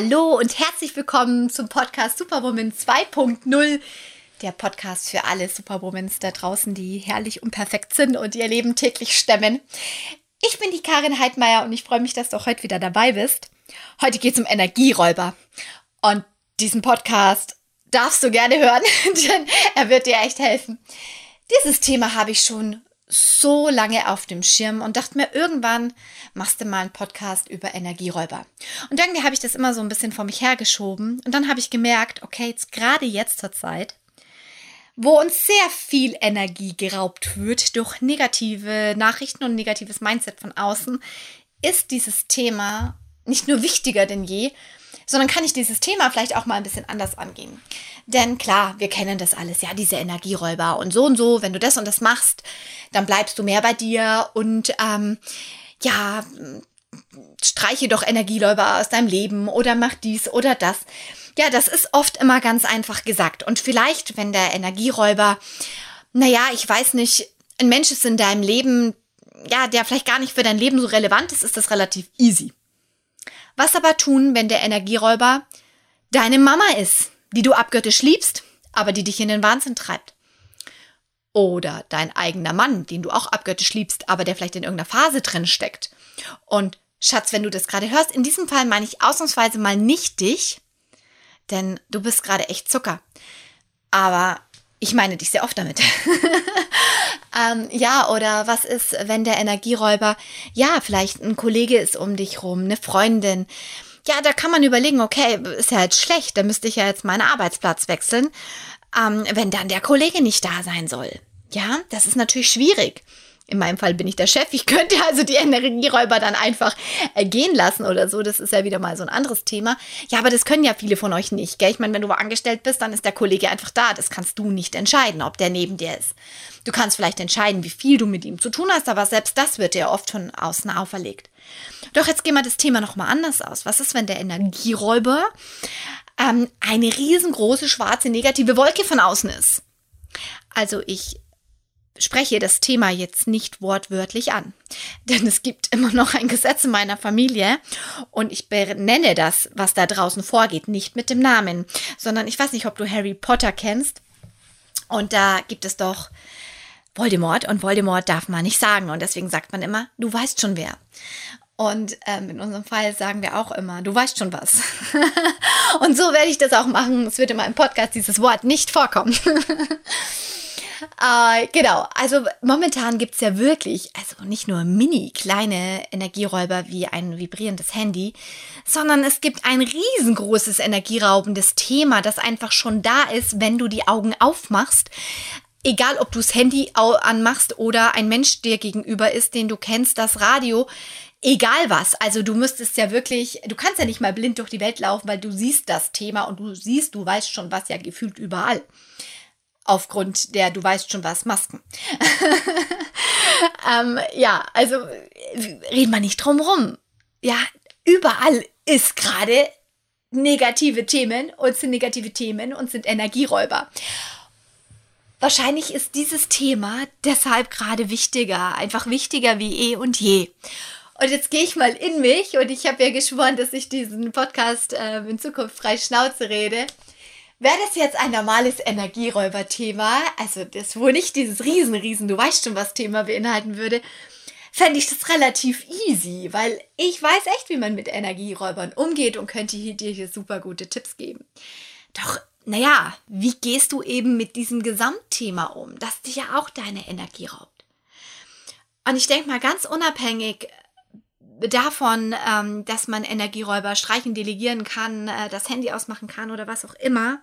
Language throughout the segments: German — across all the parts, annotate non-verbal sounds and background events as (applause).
Hallo und herzlich willkommen zum Podcast Superwoman 2.0. Der Podcast für alle Superwomans da draußen, die herrlich und perfekt sind und ihr Leben täglich stemmen. Ich bin die Karin Heidmeier und ich freue mich, dass du heute wieder dabei bist. Heute geht es um Energieräuber. Und diesen Podcast darfst du gerne hören, (laughs) denn er wird dir echt helfen. Dieses Thema habe ich schon so lange auf dem Schirm und dachte mir, irgendwann machst du mal einen Podcast über Energieräuber. Und irgendwie habe ich das immer so ein bisschen vor mich hergeschoben und dann habe ich gemerkt, okay, jetzt gerade jetzt zur Zeit, wo uns sehr viel Energie geraubt wird durch negative Nachrichten und negatives Mindset von außen, ist dieses Thema nicht nur wichtiger denn je, sondern kann ich dieses Thema vielleicht auch mal ein bisschen anders angehen. Denn klar, wir kennen das alles, ja, diese Energieräuber und so und so, wenn du das und das machst, dann bleibst du mehr bei dir und ähm, ja, streiche doch Energieräuber aus deinem Leben oder mach dies oder das. Ja, das ist oft immer ganz einfach gesagt. Und vielleicht, wenn der Energieräuber, naja, ich weiß nicht, ein Mensch ist in deinem Leben, ja, der vielleicht gar nicht für dein Leben so relevant ist, ist das relativ easy. Was aber tun, wenn der Energieräuber deine Mama ist? die du abgöttisch liebst, aber die dich in den Wahnsinn treibt. Oder dein eigener Mann, den du auch abgöttisch liebst, aber der vielleicht in irgendeiner Phase drin steckt. Und Schatz, wenn du das gerade hörst, in diesem Fall meine ich ausnahmsweise mal nicht dich, denn du bist gerade echt Zucker. Aber ich meine dich sehr oft damit. (laughs) ähm, ja, oder was ist, wenn der Energieräuber, ja, vielleicht ein Kollege ist um dich rum, eine Freundin, ja, da kann man überlegen, okay, ist ja jetzt schlecht, da müsste ich ja jetzt meinen Arbeitsplatz wechseln, ähm, wenn dann der Kollege nicht da sein soll. Ja, das ist natürlich schwierig. In meinem Fall bin ich der Chef. Ich könnte also die Energieräuber dann einfach äh, gehen lassen oder so. Das ist ja wieder mal so ein anderes Thema. Ja, aber das können ja viele von euch nicht. Gell? Ich meine, wenn du angestellt bist, dann ist der Kollege einfach da. Das kannst du nicht entscheiden, ob der neben dir ist. Du kannst vielleicht entscheiden, wie viel du mit ihm zu tun hast, aber selbst das wird dir oft von außen auferlegt. Doch jetzt gehen wir das Thema nochmal anders aus. Was ist, wenn der Energieräuber ähm, eine riesengroße schwarze negative Wolke von außen ist? Also ich spreche das Thema jetzt nicht wortwörtlich an, (laughs) denn es gibt immer noch ein Gesetz in meiner Familie und ich benenne das, was da draußen vorgeht, nicht mit dem Namen, sondern ich weiß nicht, ob du Harry Potter kennst und da gibt es doch Voldemort und Voldemort darf man nicht sagen und deswegen sagt man immer, du weißt schon wer. Und ähm, in unserem Fall sagen wir auch immer, du weißt schon was. (laughs) und so werde ich das auch machen. Es wird in meinem Podcast dieses Wort nicht vorkommen. (laughs) Äh, genau, also momentan gibt es ja wirklich, also nicht nur mini kleine Energieräuber wie ein vibrierendes Handy, sondern es gibt ein riesengroßes energieraubendes Thema, das einfach schon da ist, wenn du die Augen aufmachst. Egal, ob du das Handy anmachst oder ein Mensch dir gegenüber ist, den du kennst, das Radio, egal was. Also du müsstest ja wirklich, du kannst ja nicht mal blind durch die Welt laufen, weil du siehst das Thema und du siehst, du weißt schon was ja gefühlt überall aufgrund der, du weißt schon was, Masken. (laughs) ähm, ja, also reden wir nicht drum rum. Ja, überall ist gerade negative Themen und sind negative Themen und sind Energieräuber. Wahrscheinlich ist dieses Thema deshalb gerade wichtiger, einfach wichtiger wie eh und je. Und jetzt gehe ich mal in mich und ich habe ja geschworen, dass ich diesen Podcast äh, in Zukunft frei Schnauze rede. Wäre das jetzt ein normales Energieräuber-Thema, also das wohl nicht dieses riesen, riesen, du weißt schon, was Thema beinhalten würde, fände ich das relativ easy, weil ich weiß echt, wie man mit Energieräubern umgeht und könnte hier, dir hier super gute Tipps geben. Doch, naja, wie gehst du eben mit diesem Gesamtthema um, das dich ja auch deine Energie raubt? Und ich denke mal ganz unabhängig davon, ähm, dass man Energieräuber streichen, delegieren kann, äh, das Handy ausmachen kann oder was auch immer,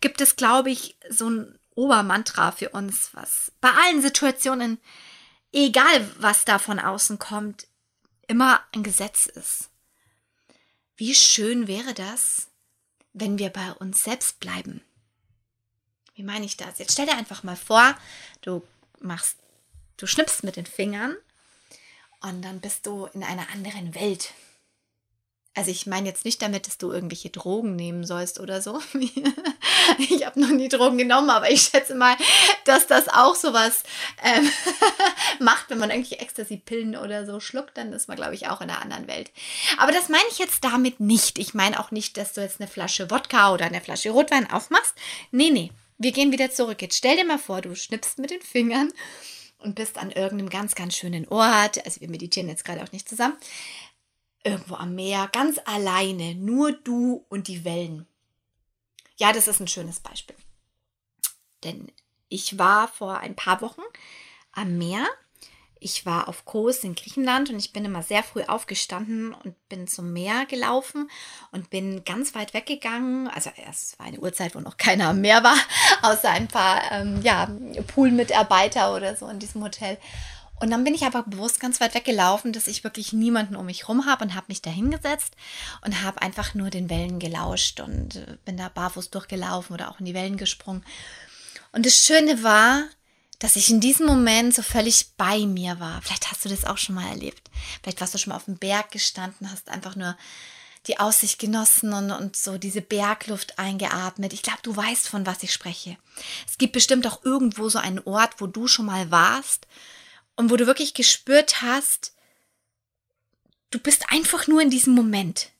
gibt es, glaube ich, so ein Obermantra für uns, was bei allen Situationen, egal was da von außen kommt, immer ein Gesetz ist. Wie schön wäre das, wenn wir bei uns selbst bleiben. Wie meine ich das? Jetzt stell dir einfach mal vor, du machst, du schnippst mit den Fingern und dann bist du in einer anderen Welt. Also ich meine jetzt nicht damit, dass du irgendwelche Drogen nehmen sollst oder so. (laughs) ich habe noch nie Drogen genommen, aber ich schätze mal, dass das auch sowas ähm, (laughs) macht, wenn man irgendwie Ecstasy-Pillen oder so schluckt, dann ist man, glaube ich, auch in einer anderen Welt. Aber das meine ich jetzt damit nicht. Ich meine auch nicht, dass du jetzt eine Flasche Wodka oder eine Flasche Rotwein aufmachst. Nee, nee. Wir gehen wieder zurück. Jetzt stell dir mal vor, du schnippst mit den Fingern und bist an irgendeinem ganz, ganz schönen Ort. Also wir meditieren jetzt gerade auch nicht zusammen irgendwo am Meer, ganz alleine, nur du und die Wellen. Ja, das ist ein schönes Beispiel. Denn ich war vor ein paar Wochen am Meer. Ich war auf Kos in Griechenland und ich bin immer sehr früh aufgestanden und bin zum Meer gelaufen und bin ganz weit weggegangen. Also es war eine Uhrzeit, wo noch keiner am Meer war, (laughs) außer ein paar ähm, ja, Poolmitarbeiter oder so in diesem Hotel. Und dann bin ich aber bewusst ganz weit weggelaufen, dass ich wirklich niemanden um mich rum habe und habe mich da hingesetzt und habe einfach nur den Wellen gelauscht und äh, bin da barfuß durchgelaufen oder auch in die Wellen gesprungen. Und das Schöne war, dass ich in diesem Moment so völlig bei mir war. Vielleicht hast du das auch schon mal erlebt. Vielleicht warst du schon mal auf dem Berg gestanden, hast einfach nur die Aussicht genossen und, und so diese Bergluft eingeatmet. Ich glaube, du weißt, von was ich spreche. Es gibt bestimmt auch irgendwo so einen Ort, wo du schon mal warst und wo du wirklich gespürt hast, du bist einfach nur in diesem Moment.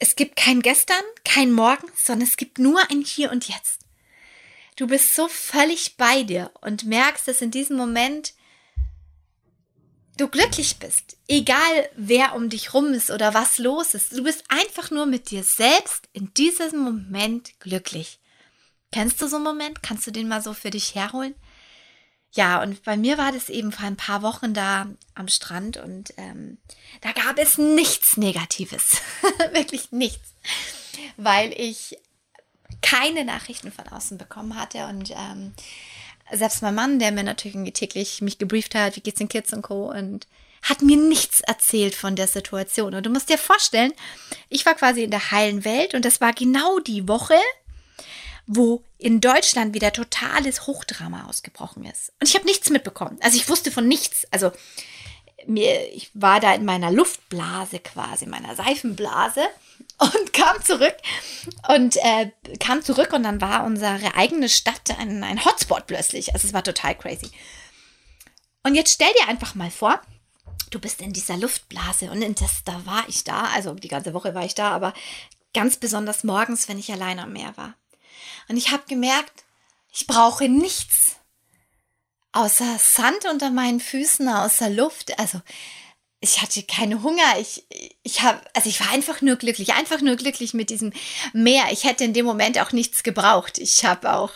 Es gibt kein Gestern, kein Morgen, sondern es gibt nur ein Hier und Jetzt. Du bist so völlig bei dir und merkst, dass in diesem Moment du glücklich bist. Egal wer um dich rum ist oder was los ist. Du bist einfach nur mit dir selbst in diesem Moment glücklich. Kennst du so einen Moment? Kannst du den mal so für dich herholen? Ja, und bei mir war das eben vor ein paar Wochen da am Strand und ähm, da gab es nichts Negatives. (laughs) Wirklich nichts. Weil ich keine Nachrichten von außen bekommen hatte und ähm, selbst mein Mann, der mir natürlich irgendwie täglich mich gebrieft hat, wie geht's den Kids und Co. und hat mir nichts erzählt von der Situation. Und du musst dir vorstellen, ich war quasi in der heilen Welt und das war genau die Woche, wo in Deutschland wieder totales Hochdrama ausgebrochen ist. Und ich habe nichts mitbekommen. Also ich wusste von nichts. Also mir, ich war da in meiner Luftblase quasi, meiner Seifenblase (laughs) und kam zurück und äh, kam zurück und dann war unsere eigene Stadt ein, ein Hotspot plötzlich. Also es war total crazy. Und jetzt stell dir einfach mal vor, du bist in dieser Luftblase und in das, da war ich da, also die ganze Woche war ich da, aber ganz besonders morgens, wenn ich allein am Meer war. Und ich habe gemerkt, ich brauche nichts außer Sand unter meinen Füßen, außer Luft. Also ich hatte keinen Hunger. Ich, ich habe, also ich war einfach nur glücklich, einfach nur glücklich mit diesem Meer. Ich hätte in dem Moment auch nichts gebraucht. Ich habe auch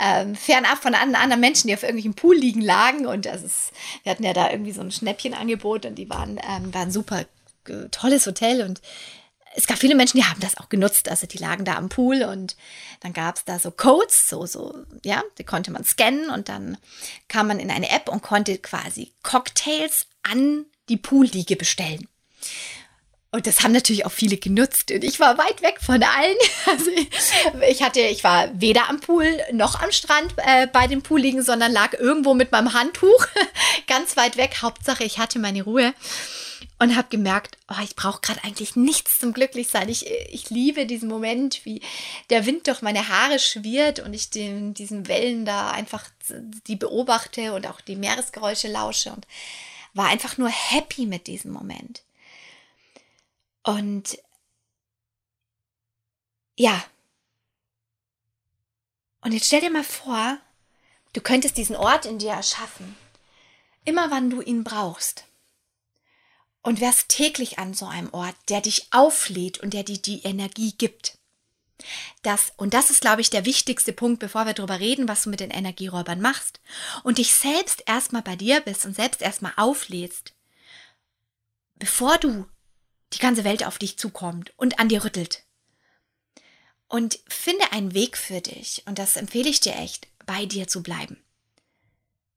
ähm, fernab von anderen Menschen, die auf irgendwelchen Pool liegen, lagen und das ist, wir hatten ja da irgendwie so ein Schnäppchenangebot und die waren, ähm, waren super tolles Hotel und es gab viele Menschen, die haben das auch genutzt. Also die lagen da am Pool und dann gab es da so Codes, so, so, ja, die konnte man scannen und dann kam man in eine App und konnte quasi Cocktails an die Poolliege bestellen. Und das haben natürlich auch viele genutzt. Und ich war weit weg von allen. (laughs) Also ich hatte, ich war weder am Pool noch am Strand äh, bei dem Pool liegen, sondern lag irgendwo mit meinem Handtuch (laughs) ganz weit weg. Hauptsache, ich hatte meine Ruhe und habe gemerkt, oh, ich brauche gerade eigentlich nichts zum Glücklichsein. Ich, ich liebe diesen Moment, wie der Wind durch meine Haare schwirrt und ich den, diesen Wellen da einfach die beobachte und auch die Meeresgeräusche lausche und war einfach nur happy mit diesem Moment. Und ja. Und jetzt stell dir mal vor, du könntest diesen Ort in dir erschaffen. Immer wann du ihn brauchst und wärst täglich an so einem Ort, der dich auflädt und der dir die Energie gibt. Das, und das ist, glaube ich, der wichtigste Punkt, bevor wir darüber reden, was du mit den Energieräubern machst. Und dich selbst erstmal bei dir bist und selbst erstmal auflädst, bevor du die ganze Welt auf dich zukommt und an dir rüttelt. Und finde einen Weg für dich, und das empfehle ich dir echt, bei dir zu bleiben.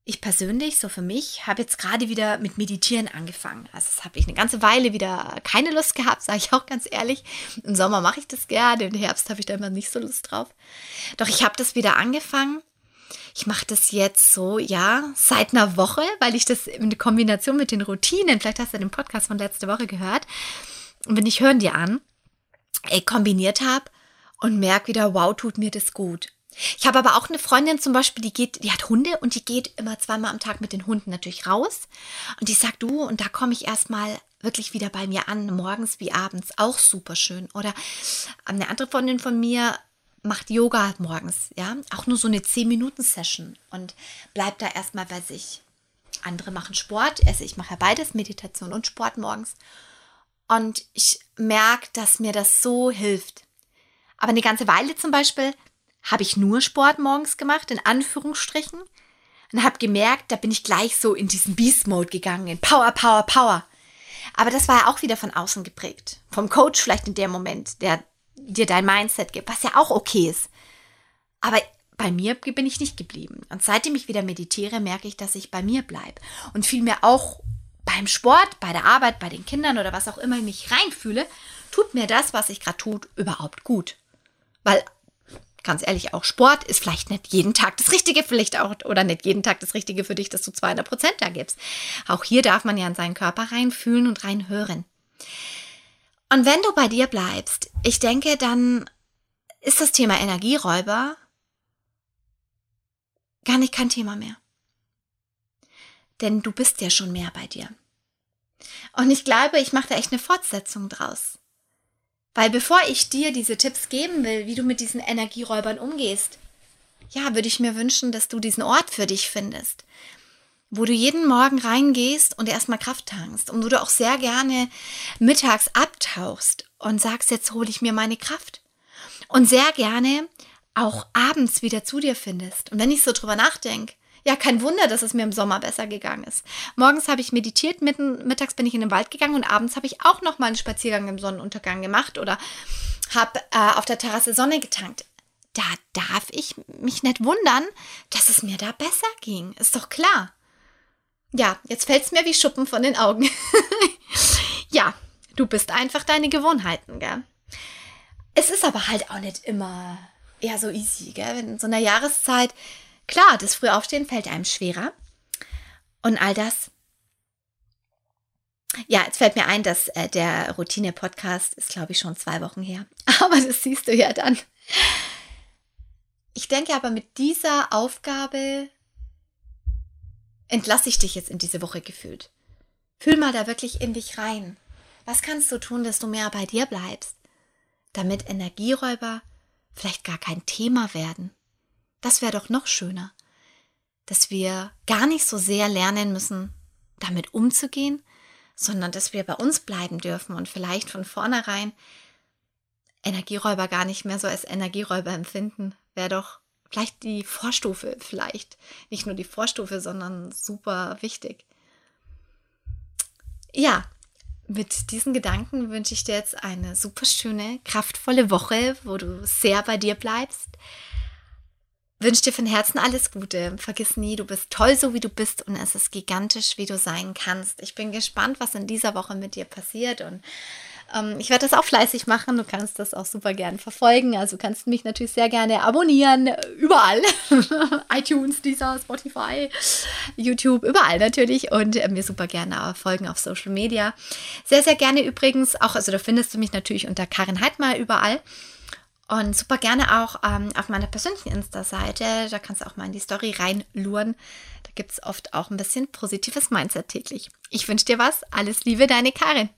Ich persönlich, so für mich, habe jetzt gerade wieder mit Meditieren angefangen. Also das habe ich eine ganze Weile wieder keine Lust gehabt, sage ich auch ganz ehrlich. Im Sommer mache ich das gerne, im Herbst habe ich da immer nicht so Lust drauf. Doch ich habe das wieder angefangen. Ich mache das jetzt so, ja, seit einer Woche, weil ich das in Kombination mit den Routinen, vielleicht hast du den Podcast von letzte Woche gehört, und wenn ich Hören dir an kombiniert habe und merke wieder, wow, tut mir das gut. Ich habe aber auch eine Freundin zum Beispiel, die geht, die hat Hunde und die geht immer zweimal am Tag mit den Hunden natürlich raus. Und die sagt, du, und da komme ich erstmal wirklich wieder bei mir an, morgens wie abends, auch super schön. Oder eine andere Freundin von mir macht Yoga morgens, ja, auch nur so eine 10-Minuten-Session und bleibt da erstmal bei sich. Andere machen Sport, also ich mache ja beides, Meditation und Sport morgens. Und ich merke, dass mir das so hilft. Aber eine ganze Weile zum Beispiel habe ich nur Sport morgens gemacht, in Anführungsstrichen. Und habe gemerkt, da bin ich gleich so in diesen Beast-Mode gegangen, in Power, Power, Power. Aber das war ja auch wieder von außen geprägt. Vom Coach vielleicht in dem Moment, der dir dein Mindset gibt, was ja auch okay ist. Aber bei mir bin ich nicht geblieben. Und seitdem ich wieder meditiere, merke ich, dass ich bei mir bleibe. Und vielmehr auch beim Sport, bei der Arbeit, bei den Kindern oder was auch immer ich mich reinfühle, tut mir das, was ich gerade tut, überhaupt gut. Weil, ganz ehrlich, auch Sport ist vielleicht nicht jeden Tag das Richtige, vielleicht auch, oder nicht jeden Tag das Richtige für dich, dass du 200 Prozent da gibst. Auch hier darf man ja in seinen Körper reinfühlen und reinhören. Und wenn du bei dir bleibst, ich denke, dann ist das Thema Energieräuber gar nicht kein Thema mehr. Denn du bist ja schon mehr bei dir. Und ich glaube, ich mache da echt eine Fortsetzung draus. Weil bevor ich dir diese Tipps geben will, wie du mit diesen Energieräubern umgehst, ja, würde ich mir wünschen, dass du diesen Ort für dich findest, wo du jeden Morgen reingehst und erstmal Kraft tankst und wo du auch sehr gerne mittags abtauchst und sagst, jetzt hole ich mir meine Kraft. Und sehr gerne auch abends wieder zu dir findest. Und wenn ich so drüber nachdenke, ja, kein Wunder, dass es mir im Sommer besser gegangen ist. Morgens habe ich meditiert, mitten, mittags bin ich in den Wald gegangen und abends habe ich auch noch mal einen Spaziergang im Sonnenuntergang gemacht oder habe äh, auf der Terrasse Sonne getankt. Da darf ich mich nicht wundern, dass es mir da besser ging. Ist doch klar. Ja, jetzt fällt es mir wie Schuppen von den Augen. (laughs) ja, du bist einfach deine Gewohnheiten, gell? Es ist aber halt auch nicht immer eher so easy, gell? In so einer Jahreszeit Klar, das Frühaufstehen fällt einem schwerer. Und all das. Ja, jetzt fällt mir ein, dass äh, der Routine-Podcast ist, glaube ich, schon zwei Wochen her. (laughs) Aber das siehst du ja dann. Ich denke aber, mit dieser Aufgabe entlasse ich dich jetzt in diese Woche gefühlt. Fühl mal da wirklich in dich rein. Was kannst du tun, dass du mehr bei dir bleibst, damit Energieräuber vielleicht gar kein Thema werden? Das wäre doch noch schöner, dass wir gar nicht so sehr lernen müssen, damit umzugehen, sondern dass wir bei uns bleiben dürfen und vielleicht von vornherein Energieräuber gar nicht mehr so als Energieräuber empfinden, wäre doch vielleicht die Vorstufe, vielleicht. Nicht nur die Vorstufe, sondern super wichtig. Ja, mit diesen Gedanken wünsche ich dir jetzt eine super schöne, kraftvolle Woche, wo du sehr bei dir bleibst, wünsche dir von Herzen alles Gute. Vergiss nie, du bist toll, so wie du bist und es ist gigantisch, wie du sein kannst. Ich bin gespannt, was in dieser Woche mit dir passiert und ähm, ich werde das auch fleißig machen. Du kannst das auch super gerne verfolgen. Also kannst mich natürlich sehr gerne abonnieren. Überall. (laughs) iTunes, dieser, Spotify, YouTube, überall natürlich. Und äh, mir super gerne folgen auf Social Media. Sehr, sehr gerne übrigens auch, also da findest du mich natürlich unter Karin Heidmar überall. Und super gerne auch ähm, auf meiner persönlichen Insta-Seite. Da kannst du auch mal in die Story reinluren. Da gibt es oft auch ein bisschen positives Mindset täglich. Ich wünsche dir was. Alles Liebe, deine Karin.